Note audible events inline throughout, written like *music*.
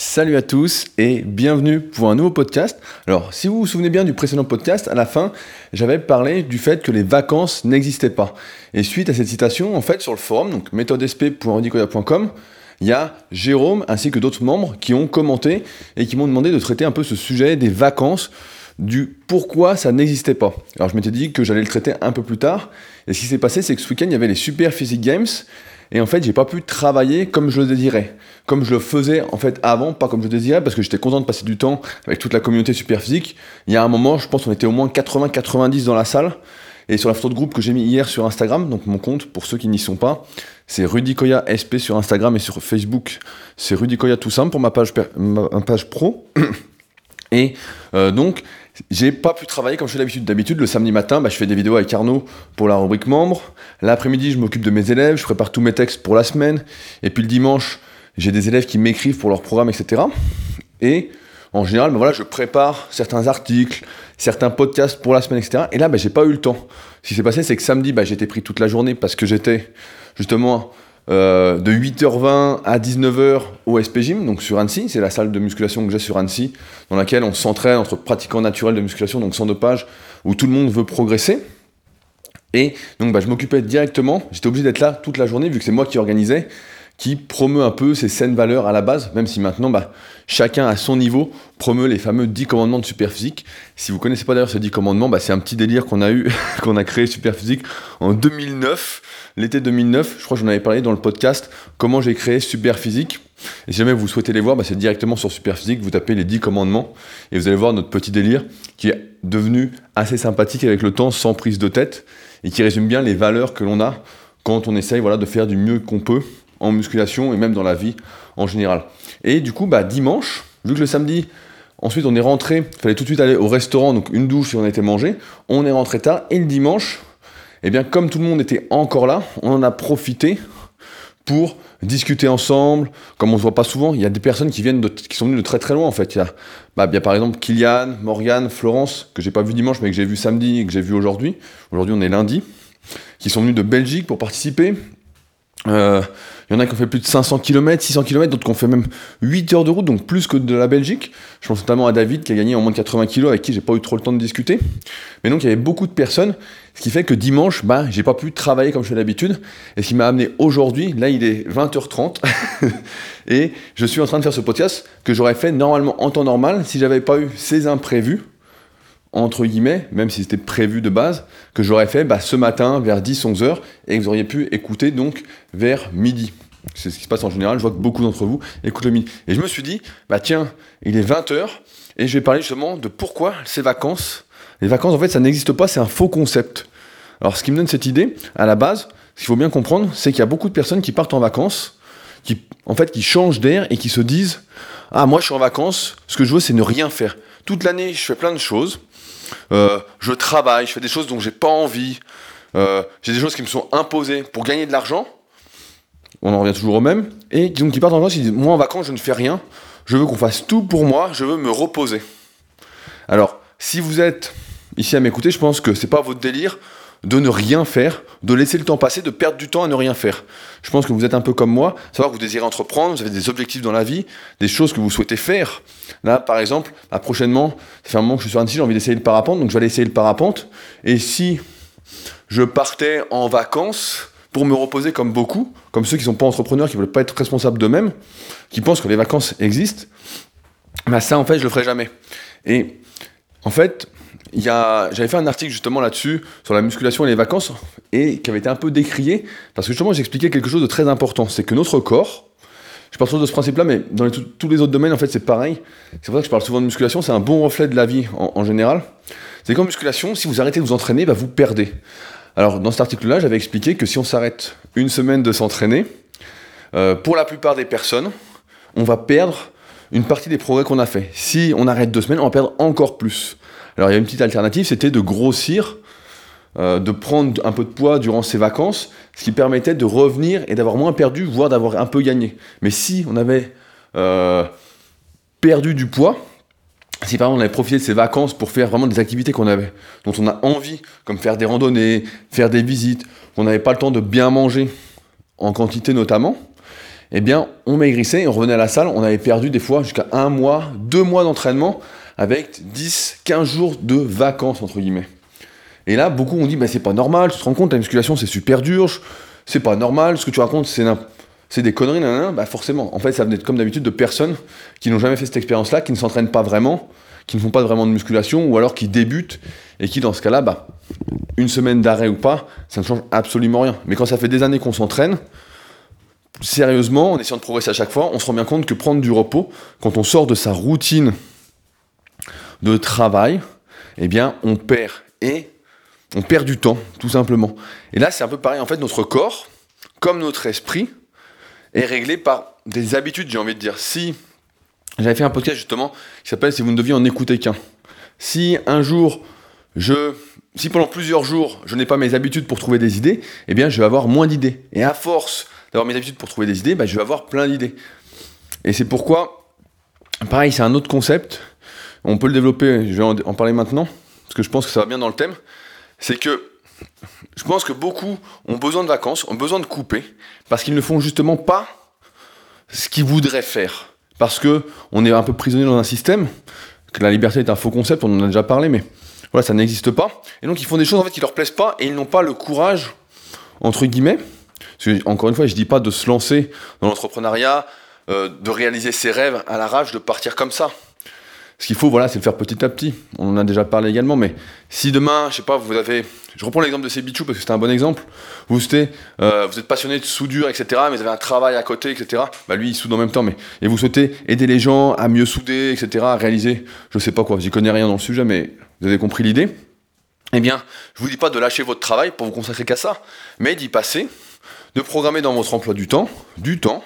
Salut à tous et bienvenue pour un nouveau podcast. Alors, si vous vous souvenez bien du précédent podcast, à la fin, j'avais parlé du fait que les vacances n'existaient pas. Et suite à cette citation, en fait, sur le forum, donc méthodesp.rudicoya.com, il y a Jérôme ainsi que d'autres membres qui ont commenté et qui m'ont demandé de traiter un peu ce sujet des vacances, du pourquoi ça n'existait pas. Alors, je m'étais dit que j'allais le traiter un peu plus tard. Et ce qui s'est passé, c'est que ce week-end, il y avait les Super Physique Games et en fait, j'ai pas pu travailler comme je le désirais, comme je le faisais en fait avant, pas comme je le désirais, parce que j'étais content de passer du temps avec toute la communauté super physique. Il y a un moment, je pense qu'on était au moins 80-90 dans la salle. Et sur la photo de groupe que j'ai mis hier sur Instagram, donc mon compte, pour ceux qui n'y sont pas, c'est Rudy Koya SP sur Instagram et sur Facebook, c'est Rudy Koya tout simple pour ma page pro. *clears throat* Et euh, donc, j'ai pas pu travailler comme je fais d'habitude. D'habitude, le samedi matin, bah, je fais des vidéos avec Arnaud pour la rubrique membre. L'après-midi, je m'occupe de mes élèves, je prépare tous mes textes pour la semaine. Et puis le dimanche, j'ai des élèves qui m'écrivent pour leur programme, etc. Et en général, bah, voilà, je prépare certains articles, certains podcasts pour la semaine, etc. Et là, bah, j'ai pas eu le temps. Ce qui s'est passé, c'est que samedi, bah, j'étais pris toute la journée parce que j'étais justement euh, de 8h20 à 19h au SP Gym, donc sur Annecy, c'est la salle de musculation que j'ai sur Annecy, dans laquelle on s'entraîne entre pratiquants naturels de musculation, donc sans dopage, où tout le monde veut progresser. Et donc bah, je m'occupais directement, j'étais obligé d'être là toute la journée, vu que c'est moi qui organisais, qui promeut un peu ces saines valeurs à la base, même si maintenant bah, chacun à son niveau promeut les fameux 10 commandements de Superphysique. Si vous connaissez pas d'ailleurs ces 10 commandements, bah, c'est un petit délire qu'on a eu, *laughs* qu'on a créé Superphysique en 2009 l'été 2009, je crois que j'en avais parlé dans le podcast, comment j'ai créé Superphysique. Et si jamais vous souhaitez les voir, bah, c'est directement sur Superphysique, vous tapez les 10 commandements et vous allez voir notre petit délire qui est devenu assez sympathique avec le temps, sans prise de tête, et qui résume bien les valeurs que l'on a quand on essaye voilà, de faire du mieux qu'on peut en musculation et même dans la vie en général. Et du coup, bah, dimanche, vu que le samedi, ensuite on est rentré, il fallait tout de suite aller au restaurant, donc une douche si on était mangé, on est rentré tard, et le dimanche, eh bien comme tout le monde était encore là, on en a profité pour discuter ensemble, comme on se voit pas souvent, il y a des personnes qui viennent de, sont venues de très très loin en fait. Il y a, bah, par exemple Kylian, Morgan, Florence, que j'ai pas vu dimanche mais que j'ai vu samedi et que j'ai vu aujourd'hui. Aujourd'hui on est lundi, qui sont venus de Belgique pour participer. Euh, il y en a qui ont fait plus de 500 km, 600 km, d'autres qui ont fait même 8 heures de route, donc plus que de la Belgique. Je pense notamment à David qui a gagné en moins de 80 kg, avec qui j'ai pas eu trop le temps de discuter. Mais donc il y avait beaucoup de personnes, ce qui fait que dimanche, bah, j'ai pas pu travailler comme je fais d'habitude. Et ce qui m'a amené aujourd'hui, là il est 20h30, *laughs* et je suis en train de faire ce podcast que j'aurais fait normalement en temps normal si j'avais pas eu ces imprévus entre guillemets, même si c'était prévu de base, que j'aurais fait bah, ce matin vers 10-11 heures et que vous auriez pu écouter donc vers midi. C'est ce qui se passe en général, je vois que beaucoup d'entre vous écoutent le midi. Et je me suis dit, bah tiens, il est 20 heures et je vais parler justement de pourquoi ces vacances. Les vacances, en fait, ça n'existe pas, c'est un faux concept. Alors, ce qui me donne cette idée, à la base, ce qu'il faut bien comprendre, c'est qu'il y a beaucoup de personnes qui partent en vacances, qui, en fait, qui changent d'air et qui se disent, ah, moi, je suis en vacances, ce que je veux, c'est ne rien faire. Toute l'année, je fais plein de choses, euh, je travaille, je fais des choses dont j'ai pas envie, euh, j'ai des choses qui me sont imposées pour gagner de l'argent. On en revient toujours au même. Et donc ils partent en vacances, ils disent Moi en vacances, je ne fais rien, je veux qu'on fasse tout pour moi, je veux me reposer. Alors, si vous êtes ici à m'écouter, je pense que c'est pas votre délire de ne rien faire, de laisser le temps passer, de perdre du temps à ne rien faire. Je pense que vous êtes un peu comme moi, savoir que vous désirez entreprendre, vous avez des objectifs dans la vie, des choses que vous souhaitez faire. Là, par exemple, prochainement, ça fait un moment que je suis sur Annecy, j'ai envie d'essayer le parapente, donc je vais aller essayer le parapente. Et si je partais en vacances pour me reposer comme beaucoup, comme ceux qui ne sont pas entrepreneurs, qui ne veulent pas être responsables d'eux-mêmes, qui pensent que les vacances existent, bah ça, en fait, je le ferai jamais. Et en fait, j'avais fait un article justement là-dessus, sur la musculation et les vacances, et qui avait été un peu décrié, parce que justement j'expliquais quelque chose de très important, c'est que notre corps, je parle toujours de ce principe-là, mais dans tous les autres domaines, en fait, c'est pareil. C'est pour ça que je parle souvent de musculation, c'est un bon reflet de la vie en, général. C'est qu'en musculation, si vous arrêtez de vous entraîner, bah, vous perdez. Alors, dans cet article-là, j'avais expliqué que si on s'arrête une semaine de s'entraîner, euh, pour la plupart des personnes, on va perdre une partie des progrès qu'on a fait. Si on arrête deux semaines, on va perdre encore plus. Alors il y a une petite alternative, c'était de grossir, euh, de prendre un peu de poids durant ses vacances, ce qui permettait de revenir et d'avoir moins perdu, voire d'avoir un peu gagné. Mais si on avait euh, perdu du poids, si par exemple on avait profité de ces vacances pour faire vraiment des activités qu'on avait, dont on a envie, comme faire des randonnées, faire des visites, qu'on n'avait pas le temps de bien manger, en quantité notamment, eh bien, on maigrissait et on revenait à la salle, on avait perdu des fois jusqu'à un mois, deux mois d'entraînement avec 10, 15 jours de vacances, entre guillemets. Et là, beaucoup ont dit, bah, c'est pas normal, tu te rends compte, la musculation, c'est super dur, c'est pas normal, ce que tu racontes, c'est des conneries, bah forcément. En fait, ça venait comme d'habitude de personnes qui n'ont jamais fait cette expérience-là, qui ne s'entraînent pas vraiment, qui ne font pas vraiment de musculation, ou alors qui débutent, et qui, dans ce cas-là, bah, une semaine d'arrêt ou pas, ça ne change absolument rien. Mais quand ça fait des années qu'on s'entraîne, sérieusement, en essayant de progresser à chaque fois, on se rend bien compte que prendre du repos, quand on sort de sa routine de travail, eh bien, on perd. Et on perd du temps, tout simplement. Et là, c'est un peu pareil. En fait, notre corps, comme notre esprit, est réglé par des habitudes, j'ai envie de dire. Si j'avais fait un podcast justement qui s'appelle Si vous ne deviez en écouter qu'un. Si un jour, je. Si pendant plusieurs jours, je n'ai pas mes habitudes pour trouver des idées, eh bien, je vais avoir moins d'idées. Et à force d'avoir mes habitudes pour trouver des idées, bah, je vais avoir plein d'idées. Et c'est pourquoi, pareil, c'est un autre concept. On peut le développer, je vais en parler maintenant, parce que je pense que ça va bien dans le thème. C'est que je pense que beaucoup ont besoin de vacances, ont besoin de couper, parce qu'ils ne font justement pas ce qu'ils voudraient faire. Parce que on est un peu prisonnier dans un système, que la liberté est un faux concept, on en a déjà parlé, mais voilà, ça n'existe pas. Et donc ils font des choses en fait qui leur plaisent pas et ils n'ont pas le courage, entre guillemets. encore une fois, je dis pas de se lancer dans l'entrepreneuriat, euh, de réaliser ses rêves à la rage, de partir comme ça. Ce qu'il faut, voilà, c'est le faire petit à petit. On en a déjà parlé également, mais si demain, je sais pas, vous avez, je reprends l'exemple de Sebichou parce que c'était un bon exemple. Vous souhaitez, euh, vous êtes passionné de soudure, etc., mais vous avez un travail à côté, etc. Bah lui, il soude en même temps, mais et vous souhaitez aider les gens à mieux souder, etc., à réaliser, je sais pas quoi, j'y connais rien dans le sujet, mais vous avez compris l'idée. Eh bien, je vous dis pas de lâcher votre travail pour vous consacrer qu'à ça, mais d'y passer, de programmer dans votre emploi du temps, du temps,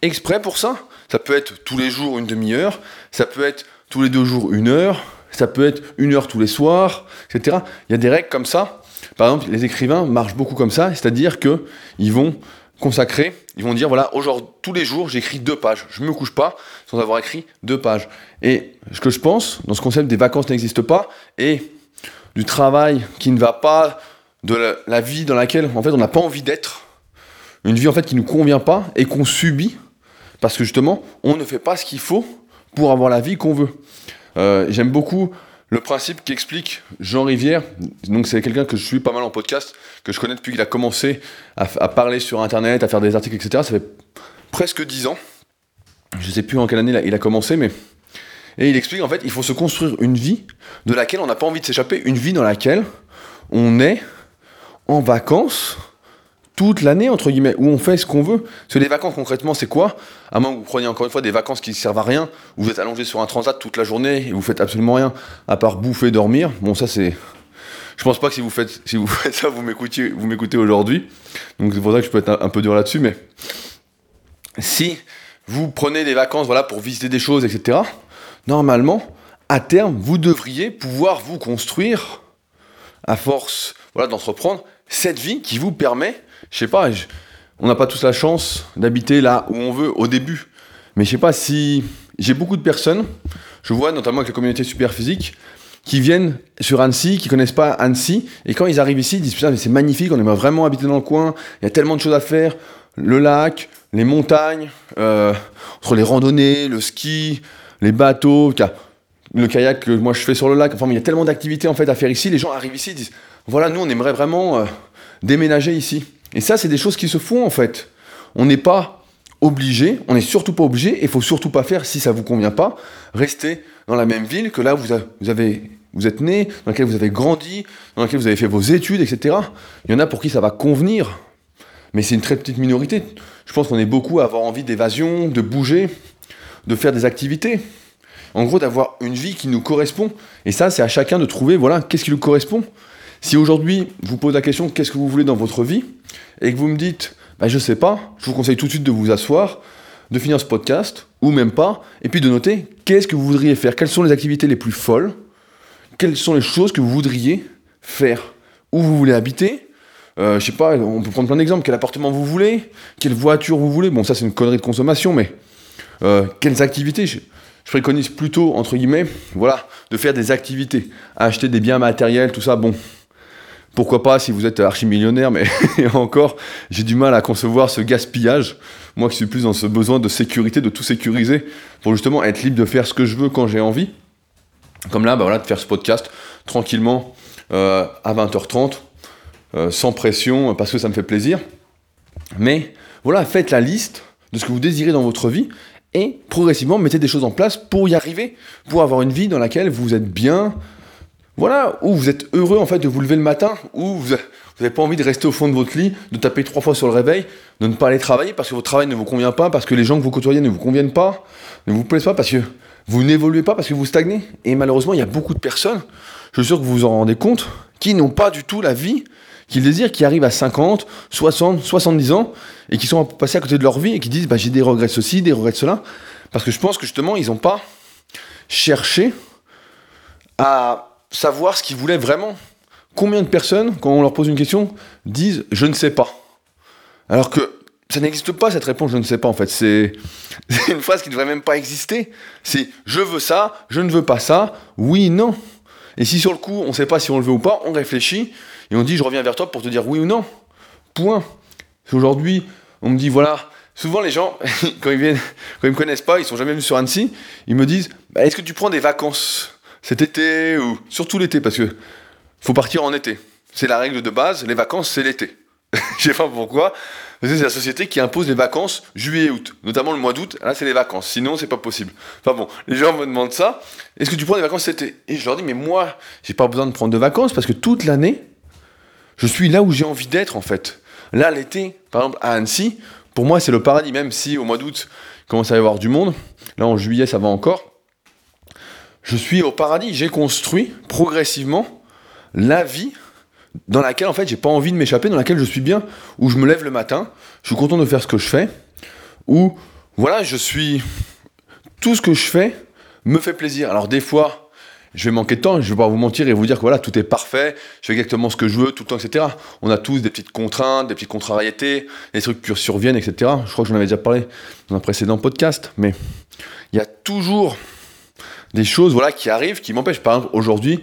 exprès pour ça. Ça peut être tous les jours une demi-heure, ça peut être tous les deux jours une heure, ça peut être une heure tous les soirs, etc. Il y a des règles comme ça. Par exemple, les écrivains marchent beaucoup comme ça, c'est-à-dire que ils vont consacrer, ils vont dire voilà, aujourd'hui, tous les jours, j'écris deux pages. Je ne me couche pas sans avoir écrit deux pages. Et ce que je pense, dans ce concept des vacances n'existe pas, et du travail qui ne va pas, de la, la vie dans laquelle, en fait, on n'a pas envie d'être, une vie en fait qui nous convient pas et qu'on subit, parce que justement, on ne fait pas ce qu'il faut pour avoir la vie qu'on veut. Euh, j'aime beaucoup le principe qu'explique Jean Rivière. Donc c'est quelqu'un que je suis pas mal en podcast, que je connais depuis qu'il a commencé à, parler sur Internet, à faire des articles, etc. Ça fait presque dix ans. Je sais plus en quelle année il a commencé, mais et il explique en fait, il faut se construire une vie de laquelle on n'a pas envie de s'échapper, une vie dans laquelle on est en vacances toute l'année, entre guillemets, où on fait ce qu'on veut. Parce que les vacances, concrètement, c'est quoi? À moins que vous preniez encore une fois des vacances qui ne servent à rien, où vous êtes allongé sur un transat toute la journée et vous faites absolument rien, à part bouffer, dormir. Bon, ça, c'est. Je pense pas que si vous faites, si vous *laughs* faites ça, vous m'écoutez, vous m'écoutez aujourd'hui. Donc c'est pour ça que je peux être un, peu dur là-dessus, mais si vous prenez des vacances, voilà, pour visiter des choses, etc. Normalement, à terme, vous devriez pouvoir vous construire, à force, voilà, d'entreprendre cette vie qui vous permet je sais pas, on n'a pas tous la chance d'habiter là où on veut au début. Mais je sais pas si j'ai beaucoup de personnes, je vois notamment avec la communauté super physique, qui viennent sur Annecy, qui connaissent pas Annecy, et quand ils arrivent ici, ils disent putain mais c'est magnifique, on aimerait vraiment habiter dans le coin, il y a tellement de choses à faire, le lac, les montagnes, euh, entre les randonnées, le ski, les bateaux, le kayak que moi je fais sur le lac, enfin il y a tellement d'activités en fait à faire ici, les gens arrivent ici, ils disent voilà nous on aimerait vraiment euh, déménager ici. Et ça, c'est des choses qui se font en fait. On n'est pas obligé, on n'est surtout pas obligé, et il faut surtout pas faire si ça vous convient pas, rester dans la même ville que là vous, vous avez vous êtes né, dans laquelle vous avez grandi, dans laquelle vous avez fait vos études, etc. Il y en a pour qui ça va convenir, mais c'est une très petite minorité. Je pense qu'on est beaucoup à avoir envie d'évasion, de bouger, de faire des activités. En gros, d'avoir une vie qui nous correspond. Et ça, c'est à chacun de trouver, voilà, qu'est-ce qui lui correspond. Si aujourd'hui, vous pose la question qu'est-ce que vous voulez dans votre vie et que vous me dites bah, je sais pas, je vous conseille tout de suite de vous asseoir, de finir ce podcast ou même pas, et puis de noter qu'est-ce que vous voudriez faire, quelles sont les activités les plus folles, quelles sont les choses que vous voudriez faire, où vous voulez habiter? Euh, je sais pas, on peut prendre plein d'exemples. Quel appartement vous voulez? Quelle voiture vous voulez? Bon, ça, c'est une connerie de consommation, mais euh, quelles activités? Je, je, préconise plutôt, entre guillemets, voilà, de faire des activités. Acheter des biens matériels, tout ça, bon, Pourquoi pas si vous êtes archi-millionnaire, mais *laughs* encore, j'ai du mal à concevoir ce gaspillage. Moi qui suis plus dans ce besoin de sécurité, de tout sécuriser, pour justement être libre de faire ce que je veux quand j'ai envie. Comme là, bah de faire ce podcast tranquillement euh, à 20h30, euh, sans pression, parce que ça me fait plaisir. Mais voilà, faites la liste de ce que vous désirez dans votre vie et progressivement mettez des choses en place pour y arriver, pour avoir une vie dans laquelle vous êtes bien, voilà, où vous êtes heureux en fait de vous lever le matin, où vous n'avez pas envie de rester au fond de votre lit, de taper trois fois sur le réveil, de ne pas aller travailler parce que votre travail ne vous convient pas, parce que les gens que vous côtoyez ne vous conviennent pas, ne vous plaisent pas, parce que vous n'évoluez pas, parce que vous stagnez. Et malheureusement, il y a beaucoup de personnes, je suis sûr que vous vous en rendez compte, qui n'ont pas du tout la vie qu'ils désirent, qui arrivent à 50, 60, 70 ans, et qui sont passés à côté de leur vie, et qui disent bah, j'ai des regrets ceci, des regrets cela, parce que je pense que justement, ils n'ont pas cherché à savoir ce qu'ils voulaient vraiment. Combien de personnes, quand on leur pose une question, disent je ne sais pas Alors que ça n'existe pas cette réponse je ne sais pas en fait. *laughs* C'est une phrase qui ne devrait même pas exister. C'est je veux ça, je ne veux pas ça, oui, non. Et si sur le coup on ne sait pas si on le veut ou pas, on réfléchit et on dit je reviens vers toi pour te dire oui ou non. Point. Aujourd'hui, on me dit voilà, souvent les gens, *laughs* quand ils viennent, quand ils me connaissent pas, ils sont jamais venus sur Annecy, ils me disent bah, est-ce que tu prends des vacances? Cet été ou surtout l'été parce que faut partir en été. C'est la règle de base, les vacances c'est l'été. *laughs* Je sais pas pourquoi. C'est la société qui impose les vacances juillet et août, notamment le mois d'août. Là, c'est les vacances. Sinon, c'est pas possible. Enfin bon, les gens me demandent ça. Est-ce que tu prends des vacances cet été? Et je leur dis, mais moi, j'ai pas besoin de prendre de vacances parce que toute l'année, je suis là où j'ai envie d'être en fait. Là, l'été, par exemple, à Annecy, pour moi, c'est le paradis. Même si au mois d'août, il commence à y avoir du monde. Là, en juillet, ça va encore je suis au paradis. J'ai construit progressivement la vie dans laquelle en fait j'ai pas envie de m'échapper, dans laquelle je suis bien, où je me lève le matin, je suis content de faire ce que je fais, où voilà, je suis tout ce que je fais me fait plaisir. Alors des fois, je vais manquer de temps, je vais pas vous mentir et vous dire que voilà, tout est parfait, je fais exactement ce que je veux tout le temps, etc. On a tous des petites contraintes, des petites contrariétés, des trucs qui surviennent, etc. Je crois que j'en avais déjà parlé dans un précédent podcast, mais il y a toujours des choses voilà, qui arrivent, qui m'empêchent. Par exemple, aujourd'hui,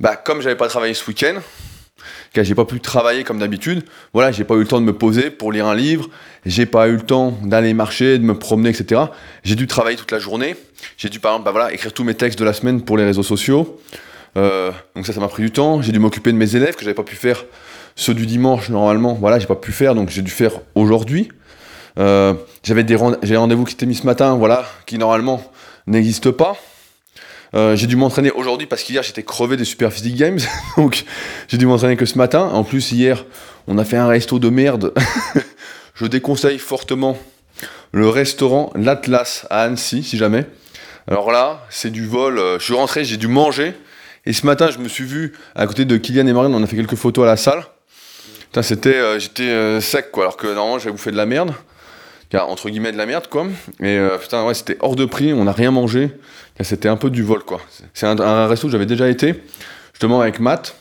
bah, comme j'avais pas travaillé ce week-end, que j'ai pas pu travailler comme d'habitude, voilà, j'ai pas eu le temps de me poser pour lire un livre, j'ai pas eu le temps d'aller marcher, de me promener, etc. J'ai dû travailler toute la journée. J'ai dû, par exemple, bah, écrire tous mes textes de la semaine pour les réseaux sociaux. Euh, donc ça, ça m'a pris du temps. J'ai dû m'occuper de mes élèves que j'avais pas pu faire ceux du dimanche normalement. Voilà, j'ai pas pu faire, donc j'ai dû faire aujourd'hui. Euh, j'avais des rendez-vous qui étaient mis ce matin, voilà, qui normalement n'existent pas. Euh, j'ai dû m'entraîner aujourd'hui parce qu'hier j'étais crevé des Super Physique Games, *laughs* donc j'ai dû m'entraîner que ce matin. En plus hier on a fait un resto de merde. *laughs* je déconseille fortement le restaurant L'Atlas à Annecy si jamais. Alors là c'est du vol. Euh, je suis rentré, j'ai dû manger et ce matin je me suis vu à côté de Kylian et Marine, on a fait quelques photos à la salle. Putain c'était, euh, j'étais sec quoi, alors que normalement j'avais bouffé de la merde entre guillemets de la merde quoi. Et euh, putain ouais c'était hors de prix, on n'a rien mangé. C'était un peu du vol quoi. C'est un, resto où j'avais déjà été, justement avec Matt,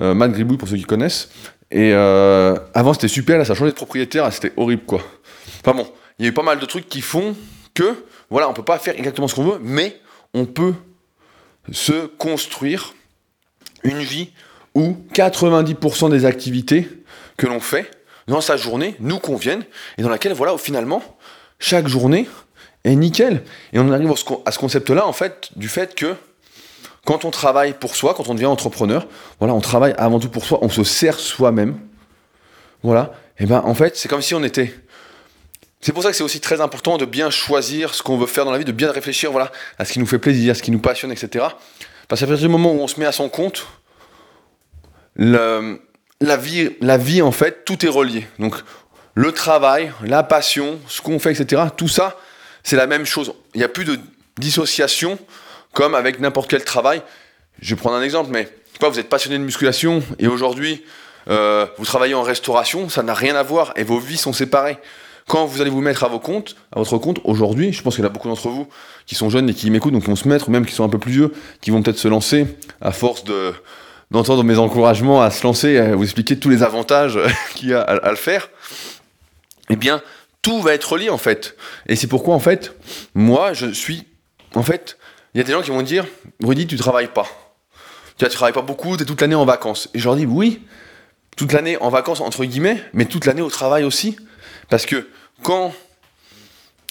euh, Matt Gribouille pour ceux qui connaissent. Et euh, avant c'était super, là ça a changé de propriétaire, c'était horrible quoi. Enfin bon, il y a eu pas mal de trucs qui font que voilà on peut pas faire exactement ce qu'on veut, mais on peut se construire une vie où 90% des activités que l'on fait dans sa journée nous conviennent et dans laquelle, voilà, finalement, chaque journée est nickel. Et on arrive à ce concept-là, en fait, du fait que quand on travaille pour soi, quand on devient entrepreneur, voilà, on travaille avant tout pour soi, on se sert soi-même. Voilà. Et ben, en fait, c'est comme si on était. C'est pour ça que c'est aussi très important de bien choisir ce qu'on veut faire dans la vie, de bien réfléchir, voilà, à ce qui nous fait plaisir, à ce qui nous passionne, etc. Parce qu'à partir du moment où on se met à son compte, le, la vie, en fait, tout est relié. Donc, le travail, la passion, ce qu'on fait, etc., tout ça, c'est la même chose. Il n'y a plus de dissociation comme avec n'importe quel travail. Je vais prendre un exemple, mais vous êtes passionné de musculation et aujourd'hui, euh, vous travaillez en restauration, ça n'a rien à voir et vos vies sont séparées. Quand vous allez vous mettre à vos comptes, à votre compte, aujourd'hui, je pense qu'il y a beaucoup d'entre vous qui sont jeunes et qui m'écoutent, donc qui vont se mettre, ou même qui sont un peu plus vieux, qui vont peut-être se lancer à force de, d'entendre mes encouragements à se lancer, à vous expliquer tous les avantages *laughs* qu'il y a à, le faire, eh bien, tout va être lié en fait. Et c'est pourquoi en fait, moi, je suis, en fait, il y a des gens qui vont dire, Rudy, tu travailles pas. Tu tu travailles pas beaucoup, tu es toute l'année en vacances. Et je leur dis, oui, toute l'année en vacances, entre guillemets, mais toute l'année au travail aussi. Parce que quand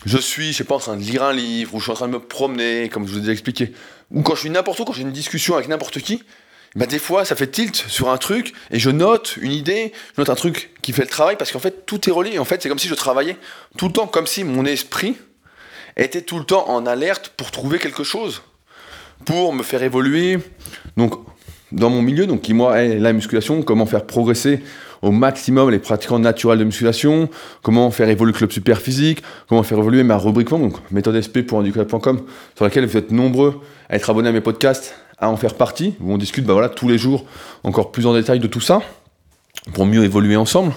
je suis, je sais pas, en train de lire un livre, ou je suis en train de me promener, comme je vous ai expliqué, ou quand je suis n'importe où, quand j'ai une discussion avec n'importe qui, bah des fois ça fait tilt sur un truc et je note une idée, je note un truc qui fait le travail parce qu'en fait tout est relié. En fait, c'est comme si je travaillais tout le temps, comme si mon esprit était tout le temps en alerte pour trouver quelque chose, pour me faire évoluer. Donc, dans mon milieu, donc qui moi est la musculation, comment faire progresser au maximum les pratiquants naturels de musculation, comment faire évoluer le club super physique, comment faire évoluer ma rubrique donc méthode SP pour sur laquelle vous êtes nombreux à être abonnés à mes podcasts, à en faire partie, où on discute bah voilà, tous les jours encore plus en détail de tout ça, pour mieux évoluer ensemble.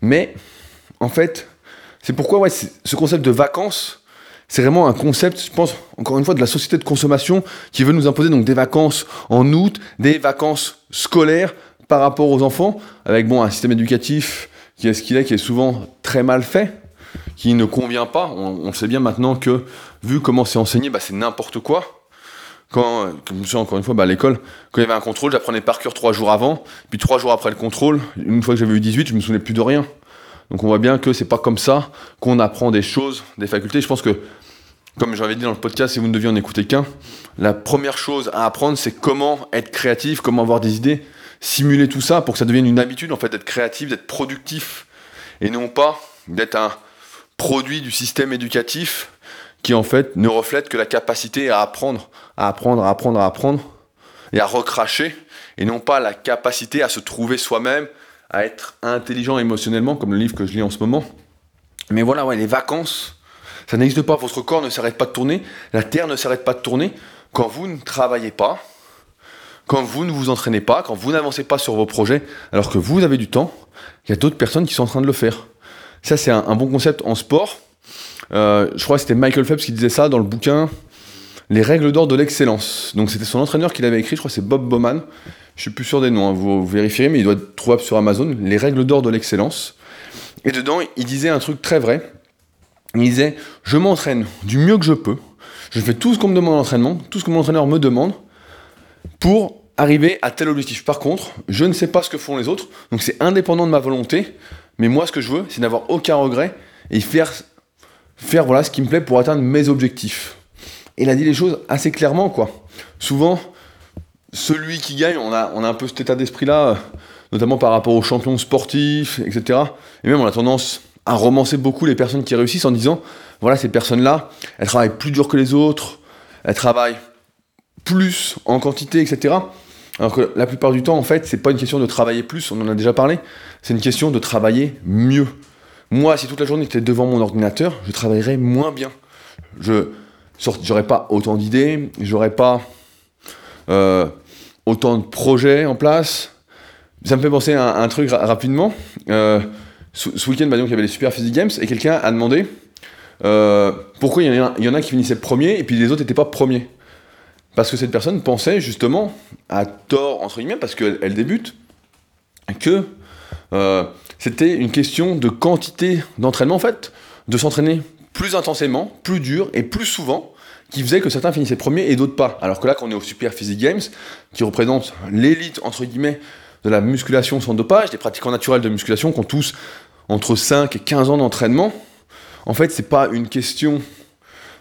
Mais en fait, c'est pourquoi ouais, ce concept de vacances, c'est vraiment un concept, je pense, encore une fois, de la société de consommation qui veut nous imposer donc des vacances en août, des vacances scolaires par rapport aux enfants, avec bon, un système éducatif qui est ce qu'il est, qui est souvent très mal fait, qui ne convient pas. On, on sait bien maintenant que, vu comment c'est enseigné, bah, c'est n'importe quoi quand, comme je encore une fois, bah, à l'école, quand il y avait un contrôle, j'apprenais par cœur trois jours avant, puis trois jours après le contrôle, une fois que j'avais eu 18, je me souvenais plus de rien. Donc on voit bien que c'est pas comme ça qu'on apprend des choses, des facultés. Je pense que, comme j'avais dit dans le podcast, si vous ne deviez en écouter qu'un, la première chose à apprendre, c'est comment être créatif, comment avoir des idées, simuler tout ça pour que ça devienne une habitude, en fait, d'être créatif, d'être productif, et non pas d'être un produit du système éducatif qui en fait ne reflète que la capacité à apprendre, à apprendre, à apprendre, à apprendre, et à recracher, et non pas la capacité à se trouver soi-même, à être intelligent émotionnellement, comme le livre que je lis en ce moment. Mais voilà, ouais, les vacances, ça n'existe pas, votre corps ne s'arrête pas de tourner, la Terre ne s'arrête pas de tourner quand vous ne travaillez pas, quand vous ne vous entraînez pas, quand vous n'avancez pas sur vos projets, alors que vous avez du temps, il y a d'autres personnes qui sont en train de le faire. Ça, c'est un, un bon concept en sport. Euh, je crois que c'était Michael Phelps qui disait ça dans le bouquin Les règles d'or de l'excellence. Donc c'était son entraîneur qui l'avait écrit, je crois que c'est Bob Bowman. Je suis plus sûr des noms, hein, vous, vérifiez, mais il doit être trouvable sur Amazon. Les règles d'or de l'excellence. Et dedans, il disait un truc très vrai. Il disait Je m'entraîne du mieux que je peux. Je fais tout ce qu'on me demande en entraînement, tout ce que mon entraîneur me demande, pour arriver à tel objectif. Par contre, je ne sais pas ce que font les autres, donc c'est indépendant de ma volonté. Mais moi, ce que je veux, c'est n'avoir aucun regret et faire faire voilà ce qui me plaît pour atteindre mes objectifs. Et il a dit les choses assez clairement, quoi. Souvent, celui qui gagne, on a, on a un peu cet état d'esprit-là, notamment par rapport aux champions sportifs, etc. Et même, on a tendance à romancer beaucoup les personnes qui réussissent en disant, voilà, ces personnes-là, elles travaillent plus dur que les autres, elles travaillent plus en quantité, etc. Alors que la plupart du temps, en fait, c'est pas une question de travailler plus, on en a déjà parlé, c'est une question de travailler mieux. Moi, si toute la journée j'étais devant mon ordinateur, je travaillerais moins bien. Je j'aurais pas autant d'idées, j'aurais pas euh, autant de projets en place. Ça me fait penser à un, truc rapidement. Euh, ce, week-end, bah, il y avait les Super Physique Games et quelqu'un a demandé euh, pourquoi il y, en a, qui finissaient premier et puis les autres n'étaient pas premiers. Parce que cette personne pensait justement, à tort entre guillemets, parce qu'elle débute, que c'était une question de quantité d'entraînement, en fait, de s'entraîner plus intensément, plus dur et plus souvent, qui faisait que certains finissaient premiers et d'autres pas. Alors que là, quand on est au Super Physique Games, qui représente l'élite, entre guillemets, de la musculation sans dopage, des pratiquants naturels de musculation qui ont tous entre 5 et 15 ans d'entraînement, en fait, c'est pas une question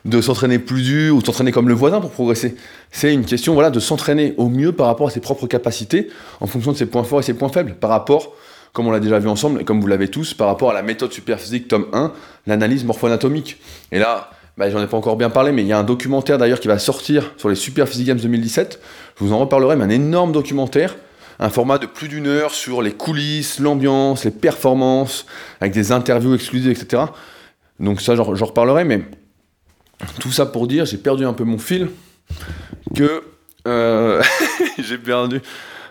de s'entraîner plus dur ou s'entraîner comme le voisin pour progresser. C'est une question voilà, de s'entraîner au mieux par rapport à ses propres capacités, en fonction de ses points forts et ses points faibles, par rapport comme on l'a déjà vu ensemble, et comme vous l'avez tous, par rapport à la méthode superphysique tome 1, l'analyse morpho-anatomique. Et là, bah, j'en ai pas encore bien parlé, mais il y a un documentaire d'ailleurs qui va sortir sur les Superphysique Games 2017. Je vous en reparlerai, mais un énorme documentaire, un format de plus d'une heure sur les coulisses, l'ambiance, les performances, avec des interviews exclusives, etc. Donc ça, j'en reparlerai, mais tout ça pour dire, j'ai perdu un peu mon fil, que... Euh, *laughs* j'ai perdu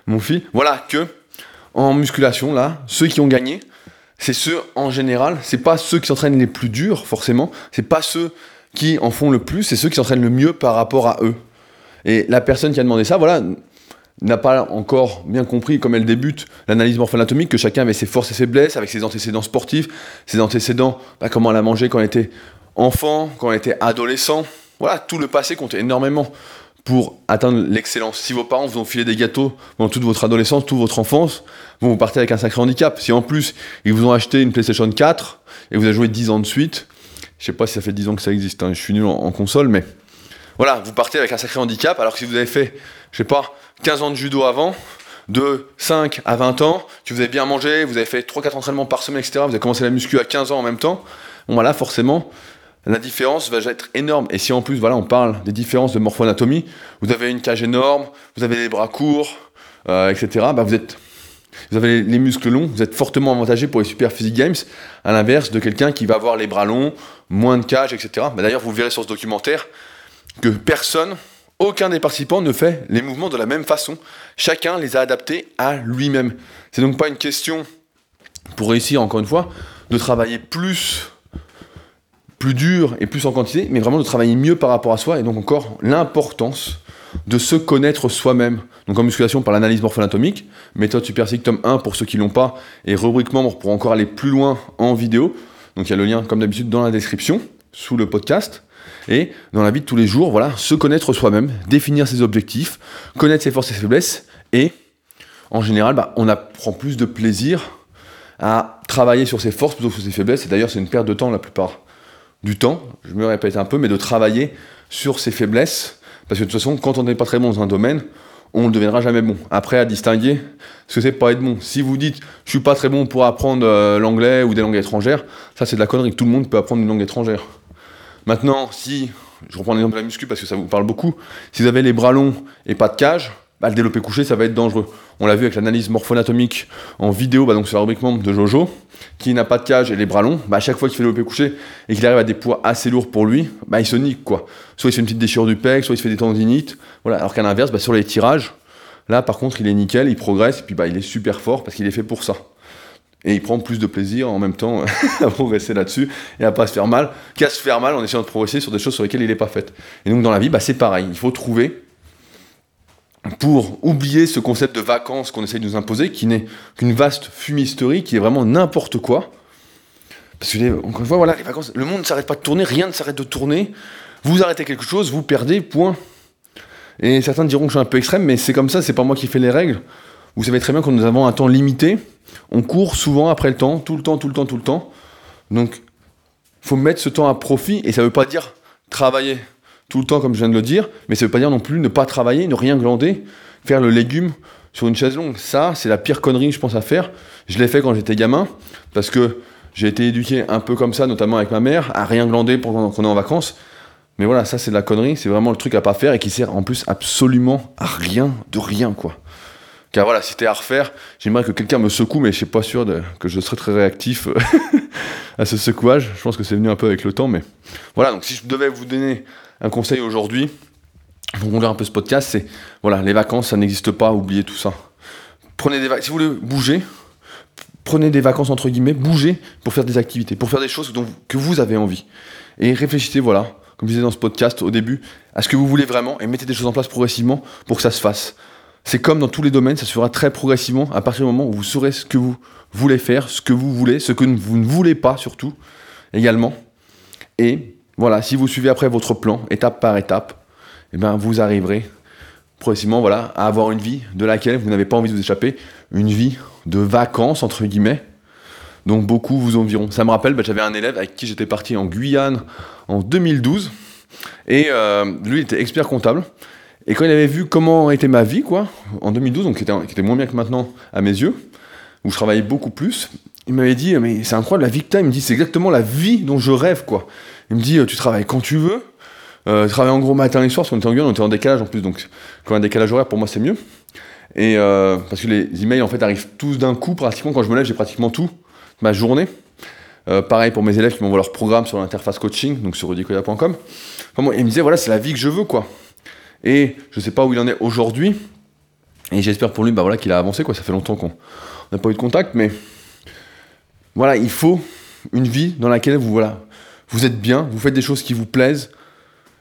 mon fil. Voilà, que en musculation, là, ceux qui ont gagné, c'est ceux en général, c'est pas ceux qui s'entraînent les plus durs, forcément, c'est pas ceux qui en font le plus, c'est ceux qui s'entraînent le mieux par rapport à eux. Et la personne qui a demandé ça, voilà, n'a pas encore bien compris, comme elle débute, l'analyse morpho-anatomique, que chacun avait ses forces et ses faiblesses, avec ses antécédents sportifs, ses antécédents, bah, comment elle a mangé quand elle était enfant, quand elle était adolescent. Voilà, tout le passé compte énormément pour atteindre l'excellence. Si vos parents vous ont filé des gâteaux pendant toute votre adolescence, toute votre enfance, vous, vous partez avec un sacré handicap. Si en plus, ils vous ont acheté une PlayStation 4 et vous avez joué 10 ans de suite, je sais pas si ça fait 10 ans que ça existe, hein, je suis nul en, console, mais voilà, vous partez avec un sacré handicap, alors que si vous avez fait, je sais pas, 15 ans de judo avant, de 5 à 20 ans, que vous avez bien mangé, vous avez fait 3-4 entraînements par semaine, etc., vous avez commencé la muscu à 15 ans en même temps, bon voilà, forcément, la différence va être énorme. Et si en plus, voilà, on parle des différences de morpho-anatomie, vous avez une cage énorme, vous avez les bras courts, euh, etc., bah vous êtes vous avez les muscles longs, vous êtes fortement avantagé pour les Super Physique Games, à l'inverse de quelqu'un qui va avoir les bras longs, moins de cage, etc. Mais D'ailleurs, vous verrez sur ce documentaire que personne, aucun des participants ne fait les mouvements de la même façon. Chacun les a adaptés à lui-même. C'est donc pas une question, pour réussir encore une fois, de travailler plus plus dur et plus en quantité, mais vraiment de travailler mieux par rapport à soi, et donc encore l'importance de se connaître soi-même. Donc en musculation par l'analyse morpho-anatomique, méthode Super tome 1 pour ceux qui l'ont pas, et rubrique membre pour encore aller plus loin en vidéo. Donc il y a le lien comme d'habitude dans la description, sous le podcast. Et dans la vie de tous les jours, voilà, se connaître soi-même, définir ses objectifs, connaître ses forces et ses faiblesses, et en général, bah, on apprend plus de plaisir à travailler sur ses forces plutôt que sur ses faiblesses. Et d'ailleurs, c'est une perte de temps la plupart du temps, je me répète un peu, mais de travailler sur ses faiblesses parce que de toute façon, quand on n'est pas très bon dans un domaine, on ne deviendra jamais bon. Après, à distinguer ce que c'est pas être bon. Si vous dites, je suis pas très bon pour apprendre euh, l'anglais ou des langues étrangères, ça c'est de la connerie. Tout le monde peut apprendre une langue étrangère. Maintenant, si, je reprends l'exemple de la muscu parce que ça vous parle beaucoup, si vous avez les bras longs et pas de cage, bah, le développé couché, ça va être dangereux. On l'a vu avec l'analyse morpho-anatomique en vidéo, bah, donc sur la rubrique membre de Jojo, qui n'a pas de cage et les bras longs, bah, à chaque fois qu'il fait le développé couché et qu'il arrive à des poids assez lourds pour lui, il se nique quoi. Soit il se fait une petite déchirure du pec, soit il se fait des tendinites, voilà. Alors qu'à l'inverse, sur les tirages, là par contre il est nickel, il progresse, et puis il est super fort parce qu'il est fait pour ça. Et il prend plus de plaisir en même temps *laughs* à progresser là-dessus et à pas se faire mal, qu'à se faire mal en essayant de progresser sur des choses sur lesquelles il n'est pas fait. Et donc dans la vie, c'est pareil, il faut trouver pour oublier ce concept de vacances qu'on essaye de nous imposer, qui n'est qu'une vaste fumisterie, qui est vraiment n'importe quoi. Parce que, encore une fois, voilà, les vacances, le monde ne s'arrête pas de tourner, rien ne s'arrête de tourner. Vous arrêtez quelque chose, vous perdez, point. Et certains diront que je suis un peu extrême, mais c'est comme ça, c'est pas moi qui fais les règles. Vous savez très bien que nous avons un temps limité. On court souvent après le temps, tout le temps, tout le temps, tout le temps. Donc, faut mettre ce temps à profit, et ça veut pas dire travailler tout le temps, comme je viens de le dire, mais ça veut pas dire non plus ne pas travailler, ne rien glander, faire le légume sur une chaise longue. Ça, c'est la pire connerie, je pense, à faire. Je l'ai fait quand j'étais gamin, parce que j'ai été éduqué un peu comme ça, notamment avec ma mère, à rien glander pendant qu'on est en vacances. Mais voilà, ça, c'est de la connerie, c'est vraiment le truc à pas faire et qui sert en plus absolument à rien, de rien, quoi. Car voilà, si c'était à refaire, j'aimerais que quelqu'un me secoue, mais je suis pas sûr que je serais très réactif *laughs* à ce secouage. Je pense que c'est venu un peu avec le temps, mais voilà, donc si je devais vous donner un conseil aujourd'hui, pour conclure un peu ce podcast, c'est voilà, les vacances, ça n'existe pas, oubliez tout ça. Prenez des si vous voulez bouger, prenez des vacances entre guillemets, bougez pour faire des activités, pour faire des choses que vous avez envie. Et réfléchissez, voilà, comme je disais dans ce podcast au début, à ce que vous voulez vraiment et mettez des choses en place progressivement pour que ça se fasse. C'est comme dans tous les domaines, ça se fera très progressivement à partir du moment où vous saurez ce que vous voulez faire, ce que vous voulez, ce que vous ne voulez pas surtout également. Et voilà, si vous suivez après votre plan, étape par étape, eh ben, vous arriverez progressivement voilà, à avoir une vie de laquelle vous n'avez pas envie de vous échapper, une vie de vacances, entre guillemets, dont beaucoup vous environt. Ça me rappelle, bah, j'avais un élève avec qui j'étais parti en Guyane en 2012, et euh, lui, il était expert comptable. Et quand il avait vu comment était ma vie, quoi, en 2012, donc qui était, moins bien que maintenant à mes yeux, où je travaillais beaucoup plus, il m'avait dit, mais c'est incroyable, la vie que tu il me dit, c'est exactement la vie dont je rêve, quoi. Il me dit, euh, tu travailles quand tu veux. Euh, travaille en gros matin et soir, parce qu'on était en Guyane, on était en décalage en plus, donc quand un décalage horaire, pour moi, c'est mieux. Et euh, parce que les emails, en fait, arrivent tous d'un coup, pratiquement. Quand je me lève, j'ai pratiquement tout, ma journée. Euh, pareil pour mes élèves qui m'envoient leur programme sur l'interface coaching, donc sur rudicoya.com. Enfin, il me disait, voilà, c'est la vie que je veux, quoi. Et je sais pas où il en est aujourd'hui. Et j'espère pour lui bah, voilà, qu'il a avancé, quoi. Ça fait longtemps qu'on n'a pas eu de contact, mais voilà, il faut une vie dans laquelle vous, voilà, vous êtes bien, vous faites des choses qui vous plaisent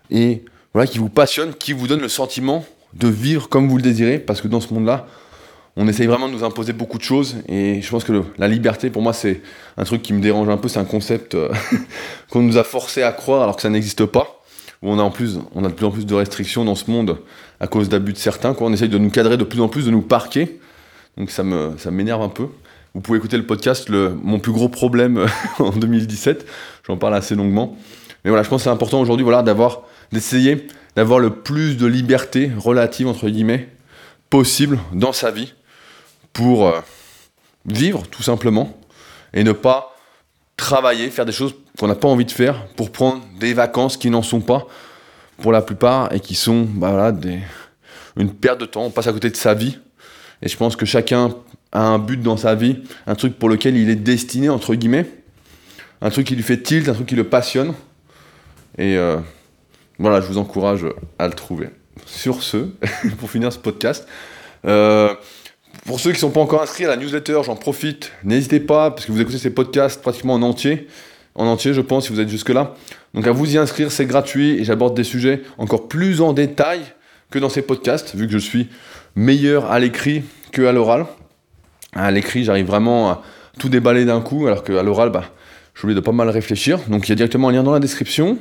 et voilà, qui vous passionnent, qui vous donnent le sentiment de vivre comme vous le désirez, parce que dans ce monde-là, on essaye vraiment de nous imposer beaucoup de choses, et je pense que la liberté, pour moi, c'est un truc qui me dérange un peu, c'est un concept euh, *laughs* qu'on nous a forcé à croire alors que ça n'existe pas. où on a en plus, on a de plus en plus de restrictions dans ce monde à cause d'abus de certains. Quoi. On essaye de nous cadrer de plus en plus, de nous parquer. Donc ça me, ça m'énerve un peu. Vous pouvez écouter le podcast, le, mon plus gros problème *laughs* en 2017. J'en parle assez longuement. Mais voilà, je pense que c'est important aujourd'hui, voilà, d'essayer d'avoir le plus de liberté relative entre guillemets possible dans sa vie pour euh, vivre tout simplement et ne pas travailler, faire des choses qu'on n'a pas envie de faire pour prendre des vacances qui n'en sont pas pour la plupart et qui sont bah voilà, une perte de temps. On passe à côté de sa vie et je pense que chacun a un but dans sa vie, un truc pour lequel il est destiné, entre guillemets, un truc qui lui fait tilt, un truc qui le passionne. Et euh, voilà, je vous encourage à le trouver. Sur ce, *laughs* pour finir ce podcast, euh, pour ceux qui ne sont pas encore inscrits à la newsletter, j'en profite. N'hésitez pas, parce que vous écoutez ces podcasts pratiquement en entier. En entier, je pense, si vous êtes jusque-là. Donc à vous y inscrire, c'est gratuit et j'aborde des sujets encore plus en détail que dans ces podcasts, vu que je suis meilleur à l'écrit que à l'oral. À l'écrit, j'arrive vraiment à tout déballer d'un coup, alors qu'à l'oral, bah, j'ai oublié de pas mal réfléchir. Donc il y a directement un lien dans la description.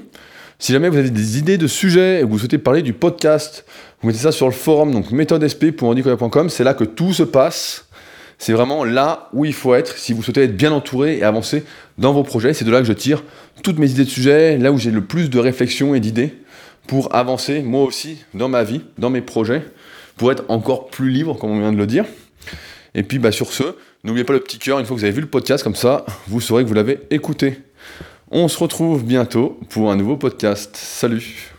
Si jamais vous avez des idées de sujets et que vous souhaitez parler du podcast, vous mettez ça sur le forum, donc méthodesp.handicoya.com, c'est là que tout se passe. C'est vraiment là où il faut être si vous souhaitez être bien entouré et avancer dans vos projets. C'est de là que je tire toutes mes idées de sujets, là où j'ai le plus de réflexions et d'idées pour avancer moi aussi dans ma vie, dans mes projets, pour être encore plus libre, comme on vient de le dire. Et puis bah, sur ce, n'oubliez pas le petit cœur une fois que vous avez vu le podcast, comme ça vous saurez que vous l'avez écouté. On se retrouve bientôt pour un nouveau podcast. Salut